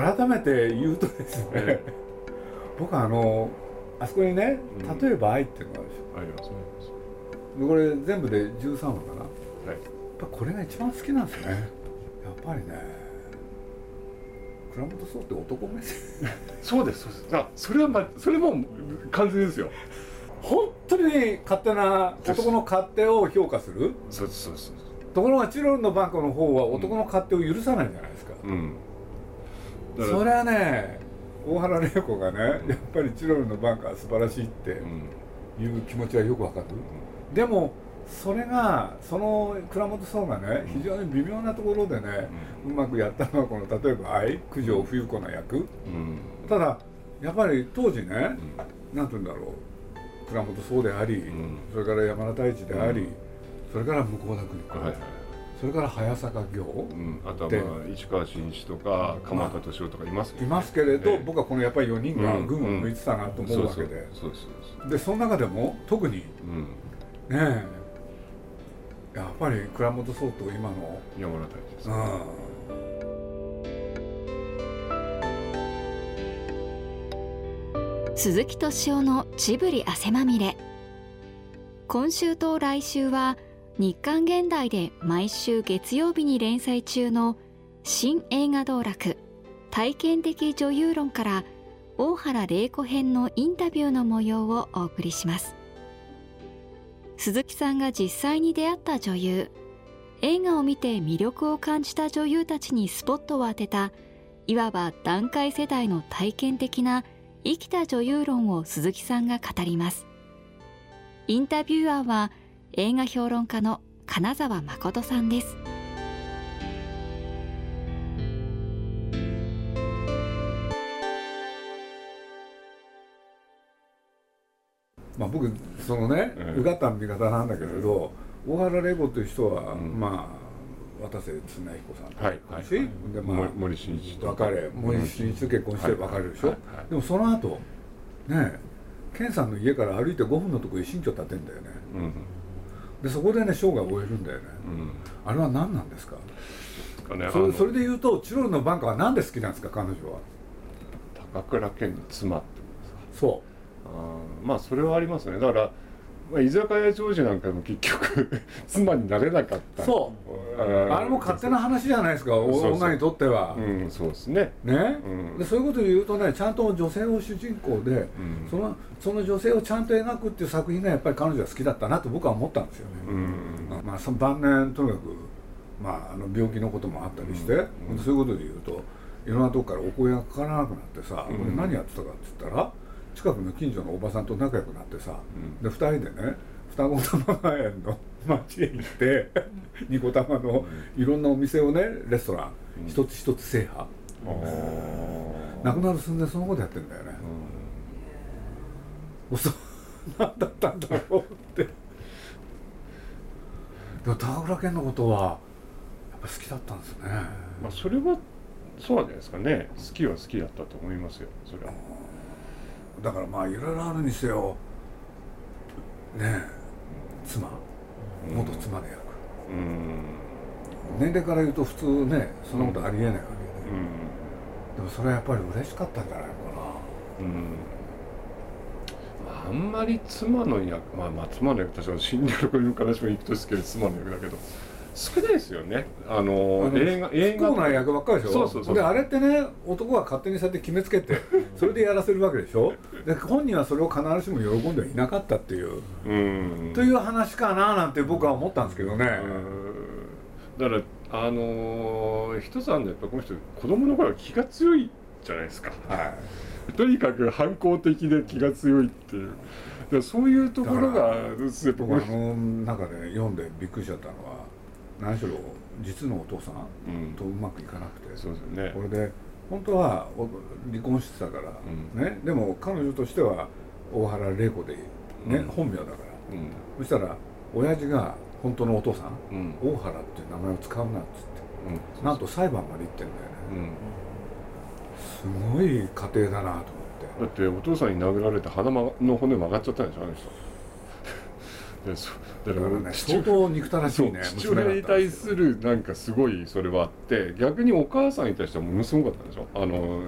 改めて言うとですね、え僕あのあそこにねうん「例えば愛」っていうのがあるでしありますねこれ全部で13話かな。やっはいぱこれが一番好きなんですね。やっぱりね倉本壮って男目線。そうですそうです。あそれはまそれも完全ですよ。本当に勝手な男の勝手を評価する。そうですそうですところがチロルのバンコの方は男の勝手を許さないじゃないですか、うんそれはね大原玲子がねやっぱりチロルのバンカー素晴らしいってうん。いう気持ちはよくわかる、でもそれがその倉本壮がね非常に微妙なところでね、うまくやったのはこの例えば愛九条冬子の役。うん。ただやっぱり当時ね、なんて言うんだろう。倉本壮であり、ん。それから山田太一であり、うん。それから向田邦子、はいはいそれから早坂行、うん、あとはでまあ市川新一とか鎌田敏夫とかいますけどいますけれど、ええ。僕はこのやっぱり4人がうん群を抜いてたなと思うわけで、でその中でも特にねうん。えやっぱり倉本壮と今の、山田太一ですうん、鈴木敏夫のジブリ汗まみれ。今週と来週は日刊現代で毎週月曜日に連載中の新映画道楽体験的女優論から大原玲子編のインタビューの模様をお送りします。鈴木さんが実際に出会った女優映画を見て魅力を感じた女優たちにスポットを当てたいわば団塊世代の体験的な生きた女優論を鈴木さんが語ります。インタビュアーは映画評論家の金沢誠さんです。まあ、僕そのね、ええ。うがった見方なんだけれど大原玲子という人は、うん。まあ渡瀬恒彦さんとはいはいでまあ森森進一と別れ森進一と結婚して別れるでしょ、はいはいはい。でもその後ねえ健さんの家から歩いて5分のところに新居建てんだよね。うんでそこでね生涯を終えるんだよね、うん。あれは何なんですか？かねそれそれで言うとチロルのバンカーは何で好きなんですか？彼女は。高倉健の妻ってことですか？そあーまあそれはありますね。だから、まあ、居酒屋長寿なんかも結局 妻になれなかった。そう。あれも勝手な話じゃないですか。おそうそう。女にとっては、うんそうですね。ね、うん。でそういうことで言うとねちゃんと女性を主人公で、うん。そのその女性をちゃんと描くっていう作品がやっぱり彼女は好きだったなと僕は思ったんですよね、うん。まあ、その晩年とにかく、まあ、あの病気のこともあったりして、うん。そういうことで言うといろんなとこからお声がかからなくなってさ、うん。俺何やってたかって言ったら近くの近所のおばさんと仲良くなってさ、うん。で2人でね双子玉川園の 町へ行ってニコ玉のいろんなお店をねレストランうん。一つ一つ制覇、あー。亡くなる寸前そのことやってんだよね、そう何だったんだろうって。でも高倉健のことはやっぱ好きだったんですね、まあそれはそうじゃないですかね。好きは好きだったと思いますよそれはだからまあいろいろあるにせよねえ妻元妻の役、うん。年齢から言うと普通ねそんなことありえないわけで、うん。でもそれはやっぱり嬉しかったんじゃないのかうん。まああんまり妻の役まあまあ妻の役確か死んでる子の話もいくとですけど妻の役だけど少ないですよね。あの映画映画不幸な役ばっかりでしょ？そうそうそう。であれってね男が勝手にそうやって決めつけてそれでやらせるわけでしょ？で本人はそれを必ずしも喜んではいなかったっていう、うん。という話かななんて僕は思ったんですけどね、うん。だからあのー一つあるのはやっぱこの人子供の頃は気が強いじゃないですか。はい。とにかく反抗的で気が強いっていう。そういうところがやっぱこの中で読んでびっくりしちゃったのは何しろ実のお父さんうん。とうまくいかなくて、そうですよね。これで本当はお離婚してたから、うん。ね。でも彼女としては大原玲子でね、うん。本名だから。うん。そしたら親父が本当のお父さんうん。大原っていう名前を使うなっつって。うん。なんと裁判まで行ってんだよね。うん。すごい家庭だなと思って。だってお父さんに殴られて鼻の骨曲がっちゃったんでしょあの人だだからね相当憎たらしそいうね父親に対するなんかすごいそれはあって逆にお母さんに対してはものすごかったでしょ？あの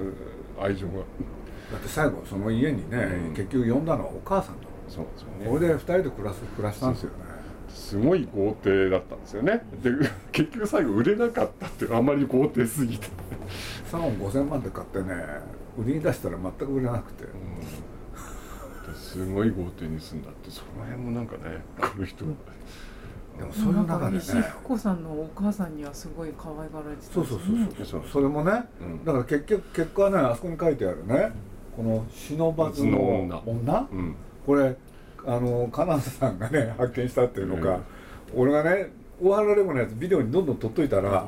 愛情が。だって最後その家にね、うん。結局呼んだのはお母さんだ。そうですよこねれで二人で暮らす暮らしたんですよね。すごい豪邸だったんですよね。で 結局最後売れなかったっていうあまり豪邸すぎて、3億5000万で買ってね売りに出したら全く売れなくてすごい豪邸に住んだってその辺もなんかね この人が。でもそういう中でね。福子さんのお母さんにはすごい可愛がられてたそうそうそうそう。そう。それもねうん。だから結局結果はねあそこに書いてあるね。この「忍ばずの女」うん。これあの金沢さんがね 発見したっていうのか、俺がね大原レゴのやつビデオにどんどん撮っといたら、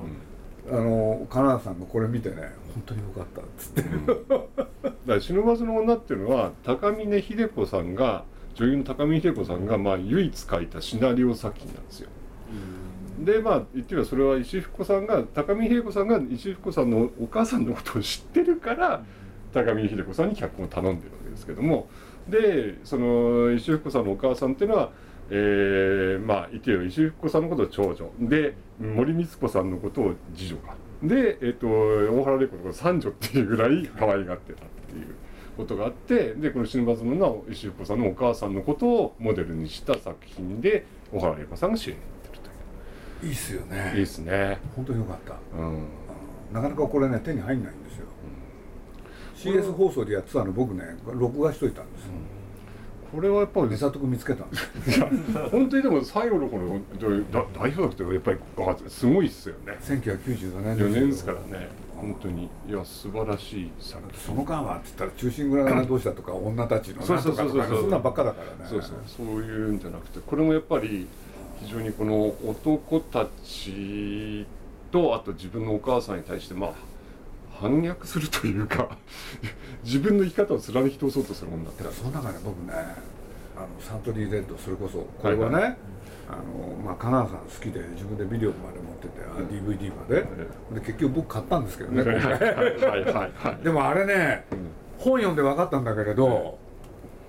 あの金沢さんがこれ見てね本当によかったっつって、だから忍ばずの女っていうのは高峰秀子さんが女優の高峰秀子さんがまあ唯一書いたシナリオ作品なんですよ。でまあ言ってみればそれは石井福子さんが高峰秀子さんが石井福子さんのお母さんのことを知ってるから高峰秀子さんに脚本を頼んでるわけですけども。でその石井福子さんのお母さんっていうのは、えーまあ言ってみれば石井福子さんのことを長女。で森光子さんのことを次女かで、えっと大原玲子のことを三女っていうぐらい可愛がってたっていうことがあってでこの「死ぬばずの女」は石井福子さんのお母さんのことをモデルにした作品で大原玲子さんが主演になってるという。いいっすよねいいですね。本当によかったうん。なかなかこれね手に入んないんですよ、CS 放送でやってたの僕ね録画しといたんですよ、これはやっぱり美里君見つけたんですよ本当にでも最後のこのだ代表作ってやっぱりあすごいっすよね。1994年4年ですよ。からね。本当に。いや素晴らしい作その間はって言ったら中心蔵がどうしたとか女たちのそうそうそうそうかとかそんなんばっかだからね。そうそうそういうんじゃなくてこれもやっぱり非常にこの男たちとあと自分のお母さんに対してまあ反逆するというか 自分の生き方を貫き通そうとするもんだった。その中で僕ねあのサントリーレッドそれこそこれはね、はいはあのまあ金沢さん好きで自分でビデオまで持ってて、あ DVD まで、で結局僕買ったんですけどね、はい今回はいはいはい。でもあれねうん。本読んで分かったんだけれど、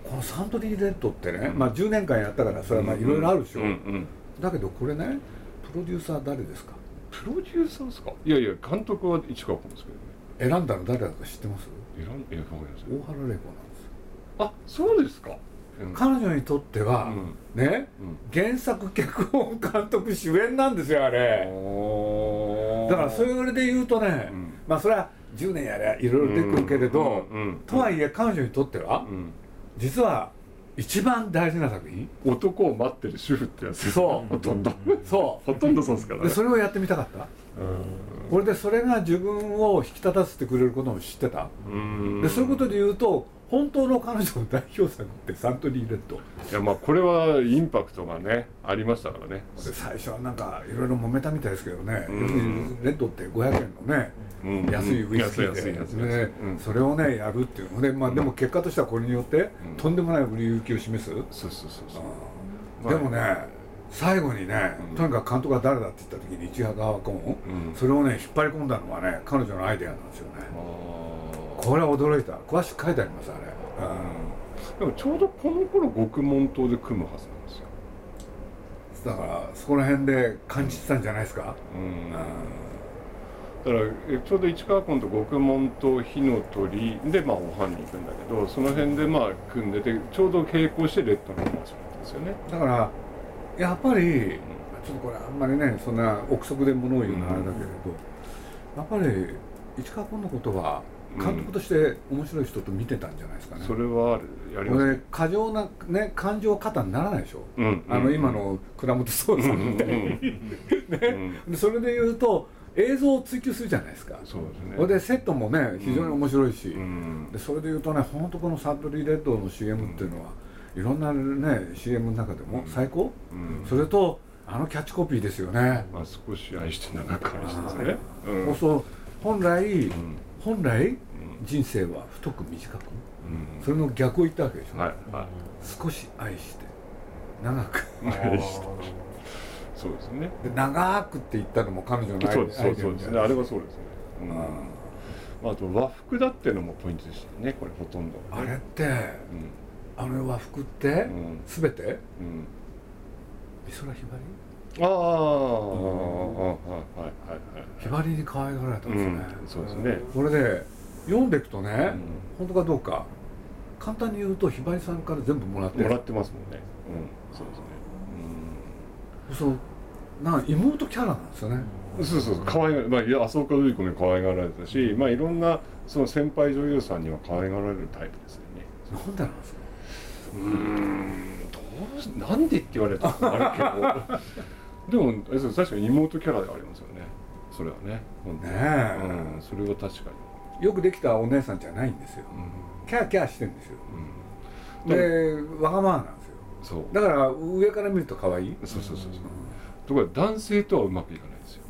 このサントリーレッドってね、まあ10年間やったからそれはまあいろいろあるでしょ、うんうん。だけどこれねプロデューサー誰ですか？プロデューサーですか？いやいや監督は市川君ですけどね選んだの誰だか知ってます？選んえ大原玲子なんですあそうですか、うん。彼女にとっては、ねうん。原作脚本監督主演なんですよあれ。だからそれで言うとね、うん。まあそれは10年やりゃいろいろ出てくるけれど、うん。うん。とはいえ彼女にとっては、うん。実は一番大事な作品？男を待ってる主婦ってやつそう。ほとんど。そほとんどそうですからね。それをやってみたかった？これでそれが自分を引き立たせてくれることも知ってた？うん。でそういうことで言うと本当の彼女の代表作ってサントリーレッド。いやまあこれはインパクトがねありましたからね。で最初はなんかいろいろ揉めたみたいですけどね、うん。レッドって500円のね、うん。安いウイスキーで、うん。それをねやるっていう。ので、まあ、でも結果としてはこれによって、うん。とんでもない売れ行きを示す、そうそうそうそう。うん。でもね最後にね、うん。とにかく監督が誰だって言った時に市川コーン、うん。それをね引っ張り込んだのはね彼女のアイデアなんですよね。これは驚いた。詳しく書いてありますあれ、でもちょうどこの頃極門島で組むはずなんですよ。うんだからそこら辺で感じてたんじゃないですか、うん。うだからえちょうど市川君と極門と火の鳥でまあおはんに行くんだけどその辺でまあ組んでてちょうど並行してレッドの話なんですよね。んだからやっぱりちょっとこれあんまりねそんな憶測で物を言うのはあれだけれど、やっぱり市川君のことは監督として面白い人と見てたんじゃないですかね、それはあるやりこますれ過剰なね感情過多にならないでしょ、うん。あの今の倉本壮さんみたいに、それで言うと映像を追求するじゃないですか。そうですね。それでセットもね非常に面白いし、うん。でそれで言うとね本当このサントリーレッドの CM っていうのは、いろんなね CM の中でも最高、うん。それとあのキャッチコピーですよね、まあ少し愛して長く愛してですね。うんそう。本来、うん本来うん人生は太く短くうんそれの逆を言ったわけでしょ、はいはい。少し愛して長く愛してそうですね。で長くって言ったのも彼女のアイそうですそうですね。あれはそうですね。うんあまああと和服だっていうのもポイントでしたね。これほとんど。あれってうんあの和服って、うん全て？うん美空ひばああ、ああ、はいはいはい。りひばりに可愛がられたんですよね、うんそうですね。これで読んでいくとね、はい。本当かどうか簡単に言うとひばりさんから全部もらって。るもらってますもんね。うん、そうですね。そうなん妹キャラなんですよね、うん、そうそうそう、可愛がまあいや浅岡瑠璃子に可愛がられたし、まあいろんなその先輩女優さんには可愛がられるタイプですよね。なんでなんですか？うーん、どうしなんでって言われたらあるけど、でも確かに妹キャラでありますよね。それはね。ねえうん、それは確かに。よくできたお姉さんじゃないんですようんキャーキャーしてるんですようんでわがままなんですよそう。だから上から見ると可愛いそうそうそうそう。ところが男性とはうまくいかないんですよ。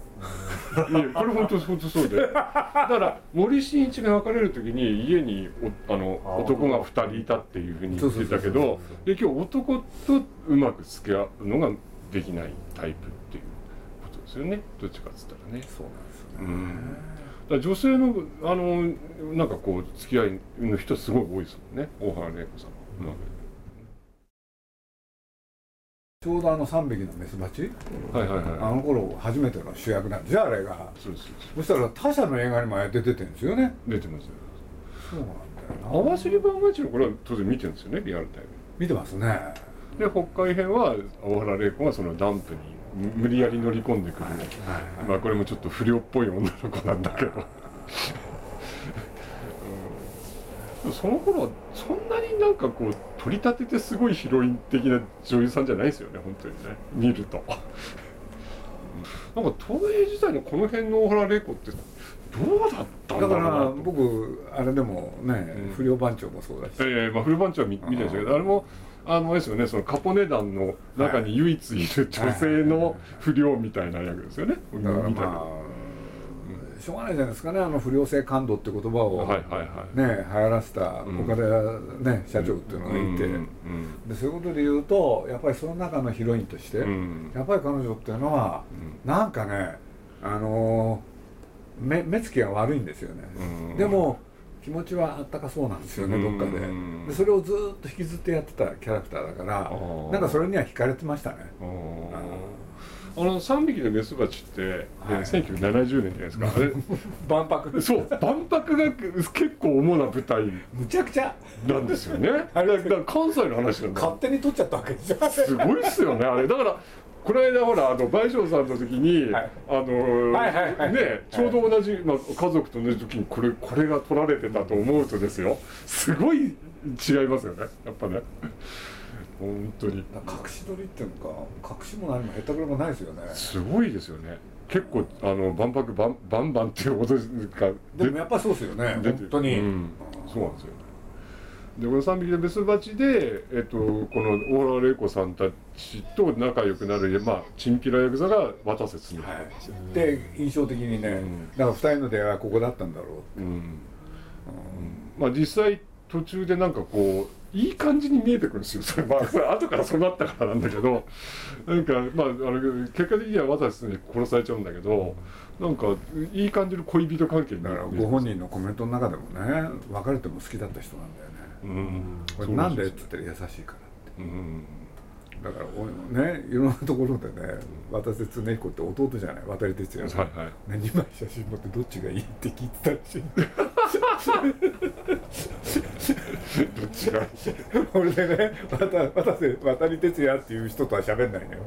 いやこれ本当本当そうで。だから森進一が別れる時に家におあのあ男が二人いたっていうふうに言ってたけど今日男とうまく付き合うのができないタイプっていうことですよね。どっちかっつったらね。そうなんですよね、うんだ女性のあのなんかこう付き合いの人すごい多いですもんね。大原玲子さんはうまく。ちょうどあの3匹のメスバチはいはいはい。あの頃初めての主役なんですよあれがそうですそうです。そしたら他社の映画にもああやって出てるんですよね出てますよ。そうなんだよな網走番外地のこれは当然見てるんですよねリアルタイム見てますねにで北海編は大原玲子がそのダンプに無無理やり乗り込んでくる、まあこれもちょっと不良っぽい女の子なんだけど、うん。その頃はそんなになんかこう取り立ててすごいヒロイン的な女優さんじゃないですよね本当にね。見ると。なんか東映時代のこの辺の大原玲子ってどうだったんだろうなだからと僕あれでもね、うん。不良番長もそうだし、ええまあ、フルバンチは見見てるんですけどあれもあのですよねそのカポネ団の中に唯一いる女性の不良みたいな役ですよね。だから見たけどまあ、しょうがないじゃないですかねあの不良性感度って言葉を、はいはいはい。ね流行らせたうん。岡田、ね社長っていうのがいて、うんでそういうことで言うとやっぱりその中のヒロインとして、うん。うんやっぱり彼女っていうのはなんかねあのー目目つきが悪いんですよね、うん。でも気持ちはあったかそうなんですよね、うん。どっかで。でそれをずーっと引きずってやってたキャラクターだからー。なんかそれには惹かれてましたね。あの3匹のメスバチって、ねはい。1970年じゃないですか。あれ 万博。そう万博が結構主な舞台。むちゃくちゃ。なんですよね。だからだから関西の話なんだ。勝手に取っちゃったわけでしょすごいっすよねあれ。だからこの間ほらあの倍賞さんの時に、はい。あのはいはいはいねちょうど同じ、まあ、家族と同じ時にこれこれが取られてたと思うとですよ。すごい違いますよねやっぱね。本当に。隠し撮りっていうのか隠しも何もへったくれもないですよね。すごいですよね。結構あの万博バンバンバンっていうことですかでもやっぱりそうですよね本当に、うん、そうなんですよでこの3匹のメスバチで、えっと、この大原玲子さんたちと仲良くなる、まあ、チンピラヤクザが渡瀬恒はい、で印象的にね、うん。だから二人の出会いはここだったんだろうう。ん。まあ実際途中でなんかこういい感じに見えてくるんですよ。それまあそれ後からそうなったからなんだけど。なんかまああの結果的には渡瀬に殺されちゃうんだけどなんかいい感じの恋人関係にだなる。からご本人のコメントの中でもね別れても好きだった人なんだよねうん。これなんでって言ったら優しいからうん。だからおねいろんなところでね渡瀬恒彦って弟じゃない渡哲也はいはい。ね、2枚写真持ってどっちがいいって聞いてたらしいどっちが俺でね渡渡瀬渡哲也っていう人とは喋んないのよ。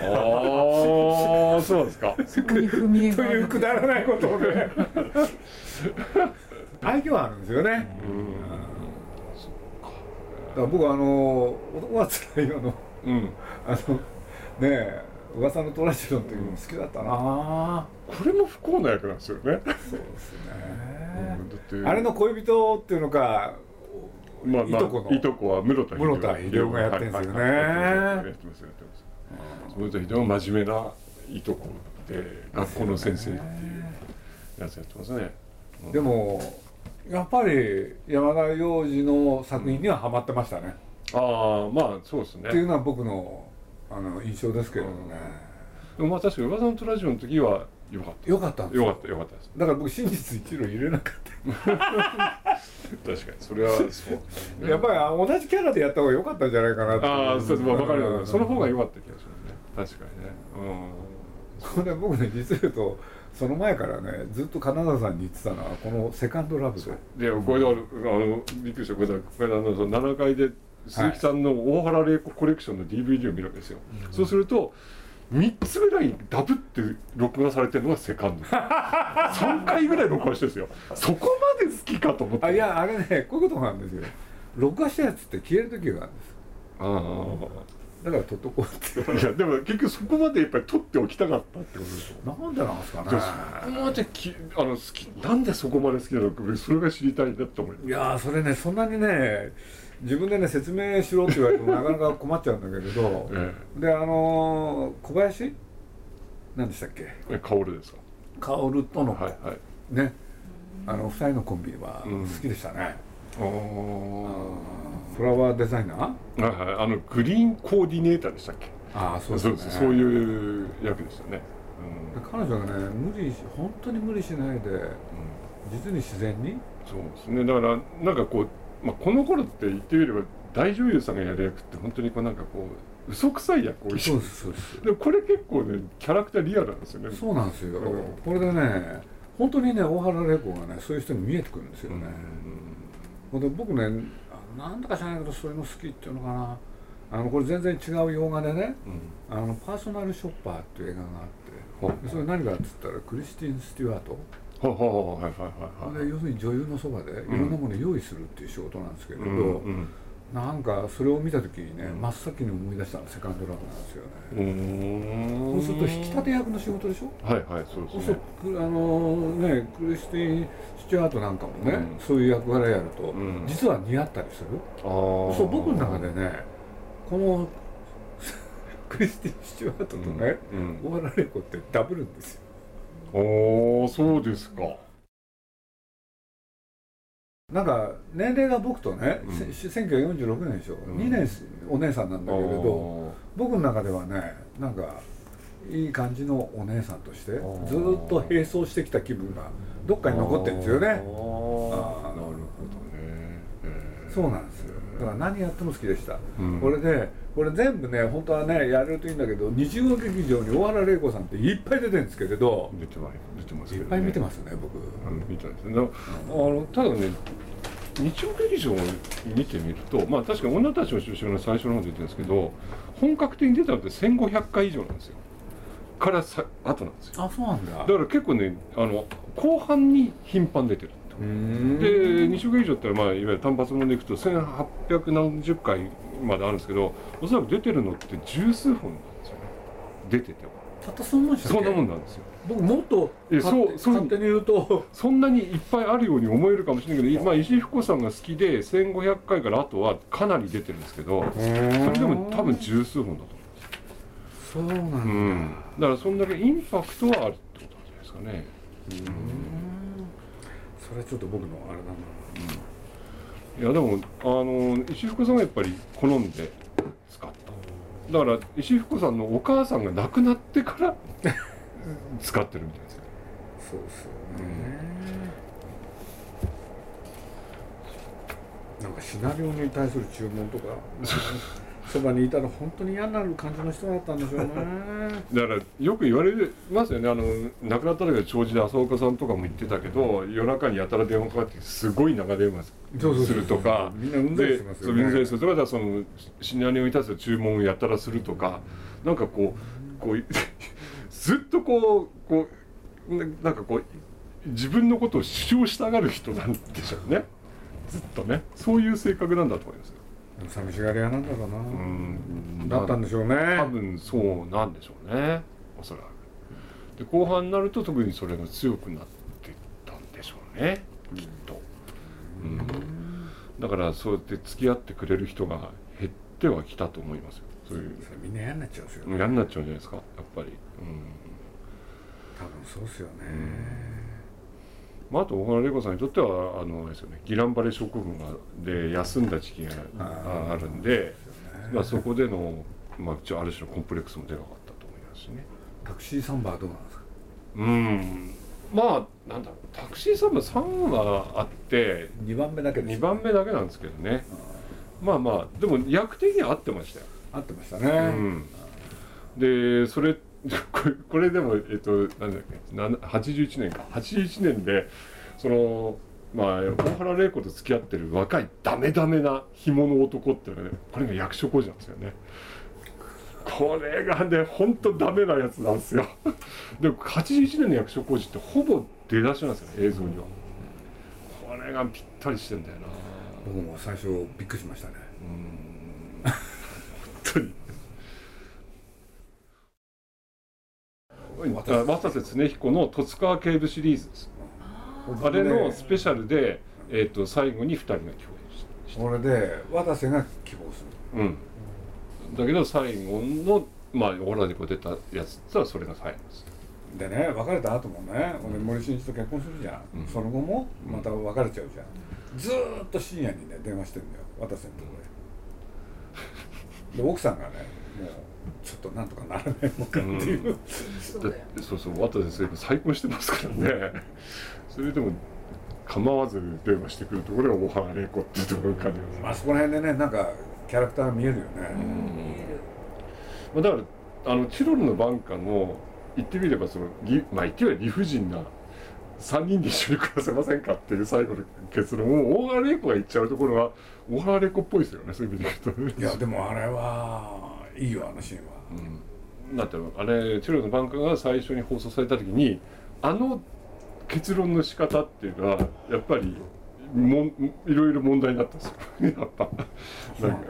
ああそうですか。そこに踏み絵とがある。いうくだらないことをね。愛嬌あるんですよね、だから僕あの男はつらいよのうん。あのねえ噂のトラジオの時も好きだったな、これも不幸な役なんですよね。そうですね、あれの恋人っていうのかまあまあいとこの。いとこは室田室田秀夫がやってんですよね。はいはいはいやってますやってます。室田秀夫は真面目ないとこで学校の先生っていうやつやってますね。でもやっぱり山田洋次の作品にはハマってましたね、ああまあそうですね。っていうのは僕のあの印象ですけれどもね、でもまあ確かに噂のトラジオの時は良かった。よかったんです。よかったよかったです。だから僕真実一路入れなかっ確かにそれはそう。た、やっぱりあ同じキャラでやった方が良かったんじゃないかなってああそうまあ分かるようんその方が良かった気がするね。確かにね。これ僕ね実を言うとその前からねずっと金沢さんに言ってたのはこのセカンドラブで。でこれあのあのびっくりした。これだこれあのその7階で鈴木さんの大原玲子コレクションの DVD を見るわけですよ、そうすると3つぐらいダブって録画されてるのがセカンド。3回ぐらい録画してるんですよ。そこまで好きかと思って。あいやあれねこういうことなんですよ。録画したやつって消える時があるんですあだから撮っとこうって。あいやでも結局そこまでやっぱり撮っておきたかったってことでしょ。なんでなんですかね。じゃあそこまできあの好きなんでそこまで好きなのかそれが知りたいなって思います。いやーそれねそんなにね自分でね説明しろって言われても なかなか困っちゃうんだけれどえであのー小林？何でしたっけ？え薫ですか？薫との、はいはい。ね。あの二人のコンビはうん。好きでしたね、ああフラワーデザイナー？はいはい。あのグリーンコーディネーターでしたっけ？ああそうそうですね。そういう役でしたね、で彼女がね無理し本当に無理しないでうん。うん実に自然に？そうですね。だからなんかこう、まあ、この頃って言ってみれば大女優さんがやる役って本当にこうなんかこう嘘くさい役多いし。そうですそうです。でもこれ結構ねキャラクターリアルなんですよね。そうなんですよ、うん。これでね本当にね大原玲子がねそういう人に見えてくるんですよね、ほんで僕ねあなんだか知らないけどそういうの好きっていうのかな。あのこれ全然違う洋画でね。うん。うんあのパーソナルショッパーっていう映画があって。それ何かっつったらクリスティン・スチュワート。はいはいはいはい。で要するに女優のそばでいろんなものを用意するっていう仕事なんですけれど、うんうんなんかそれを見た時にねうん。真っ先に思い出したのはセカンドラブなんですよね、うーん。そうすると引き立て役の仕事でしょ？はいはいそうですね。あのねクリスティン・スチュワートなんかもね、うん。そういう役柄やると、うん。実は似合ったりする？あー。そう僕の中でねこの クリスティン・スチュワートとね、うん大原玲子ってダブるんですよ。おおそうですかなんか年齢が僕とね、うん。せ1946年でしょ、ん。2年お姉さんなんだけれどど僕の中ではねなんかいい感じのお姉さんとしてずっと並走してきた気分がどっかに残ってるんですよね。あー。なるほどね。そうなんですよだから何やっても好きでした、うん。これでこれ全部ね本当はねやれるといいんだけど日曜劇場に大原玲子さんっていっぱい出てるんですけれど。出てます出てますね、っぱい見てますね僕、うん見たんですねだあのただね日曜劇場を見てみるとまあ確かに女たちの出身の最初の方で言ってるんですけど本格的に出たのって1500回以上なんですよ。からさ後なんですよ。あそうなんだ。だから結構ねあの後半に頻繁に出てるで日曜劇場ってまあいわゆる単発ものでいくと1800何十回まであるんですけどおそらく出てるのって十数本なんですよね。出てても。たったそんなそんなもんなんですよ。僕もっとえ勝手そうそう。勝手に言うと。そんなにいっぱいあるように思えるかもしれないけど、まあ、石井ふ子さんが好きで1500回からあとはかなり出てるんですけどそれでも多分十数本だとそうなんだ、思う、うん、だからそんだけインパクトはあるってことなんじゃないですかねそれはちょっと僕のあれだな。いやでもあの石井ふ子さんはやっぱり好んで使った。だから石井ふ子さんのお母さんが亡くなってから 使ってるみたいです。よそうですよね、なんかシナリオに対する注文とか そばにいたら本当に嫌になる感じの人だったんでしょうね。だからよく言われますよね。あの亡くなった時は長寿で浅岡さんとかも言ってたけど夜中にやたら電話かかってすごい長電話するとか。みんなうんざりでしますよね。そううんざりす。るとかだそのシナリオに対する注文をやたらするとか。なんかこうこう ずっとこうこうななんかこう自分のことを主張したがる人なんでしょうね。ずっとね。そういう性格なんだと思いますよ。寂しがり屋なんだろうな、うん。だったんでしょうね。多分そうなんでしょうね。おそらく。で後半になると特にそれが強くなっていったんでしょうね。きっと、うん、だからそうやって付き合ってくれる人が減ってはきたと思いますよ。そういう。みんな嫌になっちゃうんですよ、嫌になっちゃうんじゃないですか。やっぱり、多分そうですよね、うんまあ、あと小原玲子さんにとってはあのですよねギランバレ症候群がで休んだ時期がああるんでまあ、そこでの、まあ、ちょある種のコンプレックスもでかかったと思いますしね。タクシーサンバーどうなんですか？うん。まあなんだろうタクシーサンバ3はあって2番目だけです2番目だけなんですけどね。まあまあでも役的には合ってましたよ、合ってましたね、うん、でそれ これこれでもえっとなんだっけな81年か。81年でそのまあ大原玲子と付き合ってる若いダメダメな紐の男っていうのはねこれが役所広司なんですよね。これがねほんとダメなやつなんですよ。でも81年の役所広司ってほぼ出だしなんですよね映像には。これがぴったりしてんだよな。僕も最初びっくりしましたね。うん。本当に渡瀬恒彦の十津川警部シリーズです。あれのスペシャルで、えー、と最後に2人が共演してこれで渡瀬が希望する。うん。だけど最後のまあオラでこう出たやつってはそれが最後です。でね別れた後もね俺森進一と結婚するじゃん、うん。その後もまた別れちゃうじゃん、ずーっと深夜にね電話してんだよ。渡瀬のところで奥さんがねもうちょっとなんとかならないのかっていう、だってそうそう渡瀬先生再婚してますからね。それでも構わず電話してくるところが大原玲子っていうところが感じますまあそこら辺でねなんかキャラクターが見えるよね、まあ、だからあのチロルの晩夏の言ってみればその理まあ言ってみれば理不尽な3人で一緒に暮らせませんかっていう最後の結論を大原玲子が言っちゃうところは大原玲子っぽいですよねそういう意味で言うといやでもあれはいいよあのシーンは。うん、だってあれチロルの晩夏が最初に放送された時にあの結論の仕方っていうのはやっぱりもんいろいろ問題になったんですよ。やっぱ。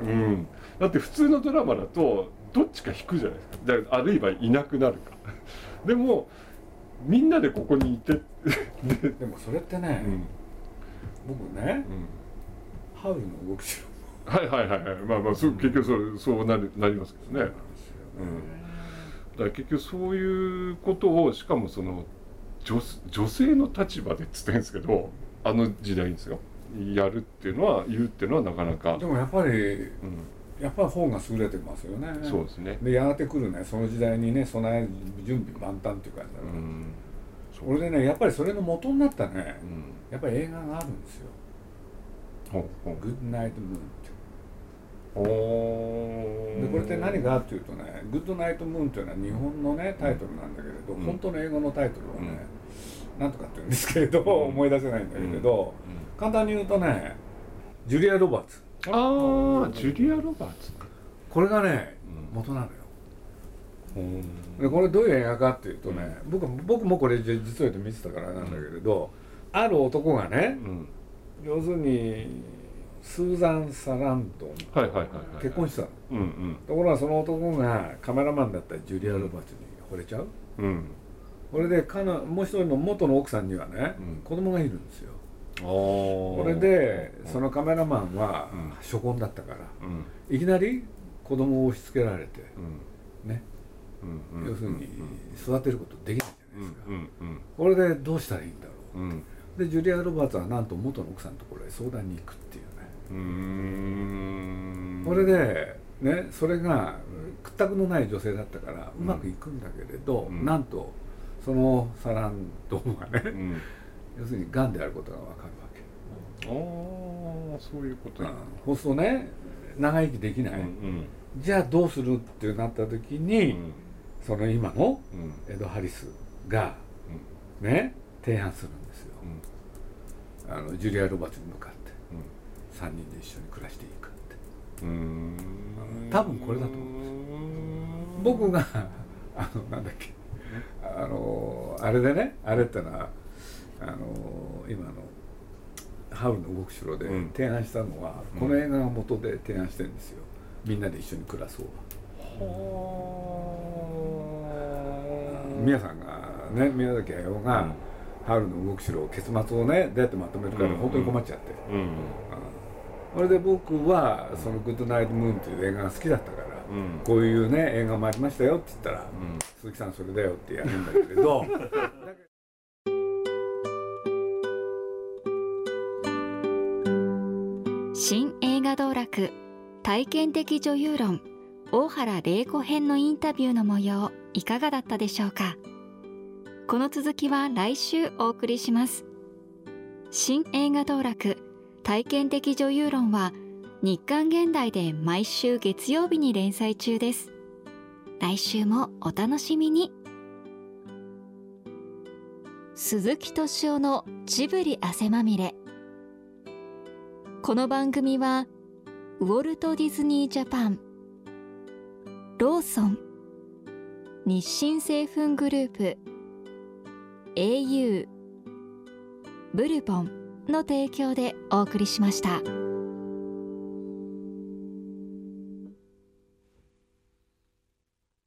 うん、だって普通のドラマだとどっちか引くじゃないですか。あるいはいなくなるか。でもみんなでここにいてで、でもそれってね、うん。僕ねうん、ハウルの動きしろはいはいはいはい。まあまあ結局そうそうなるなりますけどね、うん、だから結局そういうことをしかもその女女性の立場でっつってんですけどあの時代ですよ。やるっていうのは言うっていうのはなかなか。で、もやっぱりうん、やっぱり本が優れてますよね。そうですね。でやがて来るね。その時代にね備え準備万端っていう感じだから、うん。それでねやっぱりそれの元になったね。うん。やっぱり映画があるんですよ。ほうほ「グッドナイトムーン」ってでこれって何かっていうとね「グッドナイトムーン」っていうのは日本のねタイトルなんだけれど、うん。本当の英語のタイトルはね、なんとかって言うんですけれど、思い出せないんだけれど、簡単に言うとねジュリア・ロバーツ。ああジュリア・ロバーツこれがねうん。元なのよ。う。んでこれどういう映画かっていうとね、僕僕もこれ実は言うと見てたからなんだけれど、ある男がねうん。要するにスーザン・サランドン。結婚してたところがその男がカメラマンだったジュリア・ロバーツに惚れちゃう。うん。これで彼女もう一人の元の奥さんにはね、うん。子供がいるんですよ。ああこれでそのカメラマンはうん。初婚だったから。うん。いきなり子供を押し付けられてうん。ね。要するに育てることできないじゃないですか。これでどうしたらいいんだろう。うん。でジュリア・ロバーツはなんと元の奥さんのところへ相談に行くっていうこれでねそれが屈託のない女性だったからうまくいくんだけれど、うん。なんとそのサランドンがね、うん。要するにがんであることが分かるわけ、ああそういうことうんや。そうするとね長生きできない、うんじゃあどうするってなった時うに、ん。その今のうん。エド・ハリスがね提案するんですよ。うん。あのジュリア・ロバーツに向かって3人で一緒に暮らしていくって。うんうん。多分これだと思うん僕があのなんだっけ。あのあれでねあれってのはあの今の「ハウルの動く城」でうん。提案したのは、うん。この映画が元で提案してるんですよ。みんなで一緒に暮らそう宮さんがね宮崎駿が、ハウルの動く城」結末をねどうやってまとめるかでうん本当に困っちゃって、うん。うんそれで僕はその「グッドナイトムーン」という映画が好きだったから、うん。こういうね映画もありましたよって言ったら、うん。鈴木さんそれだよってやるんだけれど 新映画道楽体験的女優論大原玲子編のインタビューの模様いかがだったでしょうか？この続きは来週お送りします。新映画道楽体験的女優論は日刊現代で毎週月曜日に連載中です。来週もお楽しみに。鈴木敏夫のジブリ汗まみれ。この番組はウォルト・ディズニー・ジャパンローソン日清製粉グループ au ブルボンの提供でお送りしました。